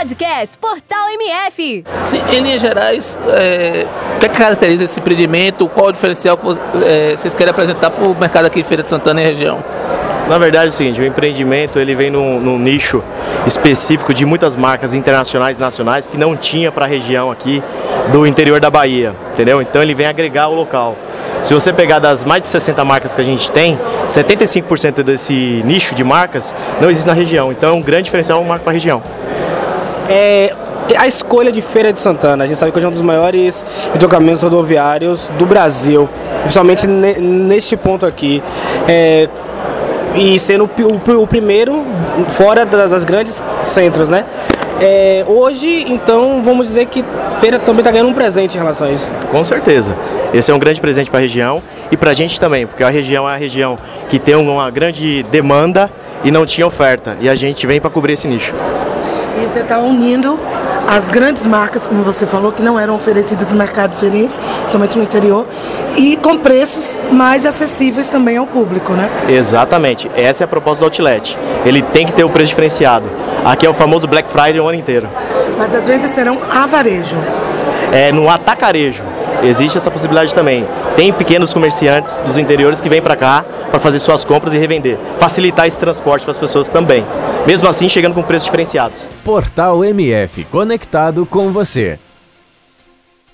Podcast Portal MF. Sim, em linhas gerais, é, o que, é que caracteriza esse empreendimento? Qual o diferencial que é, vocês querem apresentar para o mercado aqui em Feira de Santana e região? Na verdade é o seguinte, o empreendimento ele vem num, num nicho específico de muitas marcas internacionais e nacionais que não tinha para a região aqui do interior da Bahia, entendeu? Então ele vem agregar o local. Se você pegar das mais de 60 marcas que a gente tem, 75% desse nicho de marcas não existe na região. Então é um grande diferencial uma marca para a região. É, a escolha de Feira de Santana, a gente sabe que hoje é um dos maiores entrocamentos rodoviários do Brasil, principalmente neste ponto aqui. É, e sendo o, o, o primeiro fora das grandes centros, né? É, hoje, então, vamos dizer que feira também está ganhando um presente em relação a isso. Com certeza. Esse é um grande presente para a região e para a gente também, porque a região é a região que tem uma grande demanda e não tinha oferta. E a gente vem para cobrir esse nicho. E você está unindo as grandes marcas, como você falou, que não eram oferecidas no mercado diferente, somente no interior, e com preços mais acessíveis também ao público, né? Exatamente. Essa é a proposta do Outlet. Ele tem que ter o preço diferenciado. Aqui é o famoso Black Friday o ano inteiro. Mas as vendas serão a varejo. É no atacarejo. Existe essa possibilidade também. Tem pequenos comerciantes dos interiores que vêm para cá para fazer suas compras e revender. Facilitar esse transporte para as pessoas também. Mesmo assim, chegando com preços diferenciados. Portal MF, conectado com você.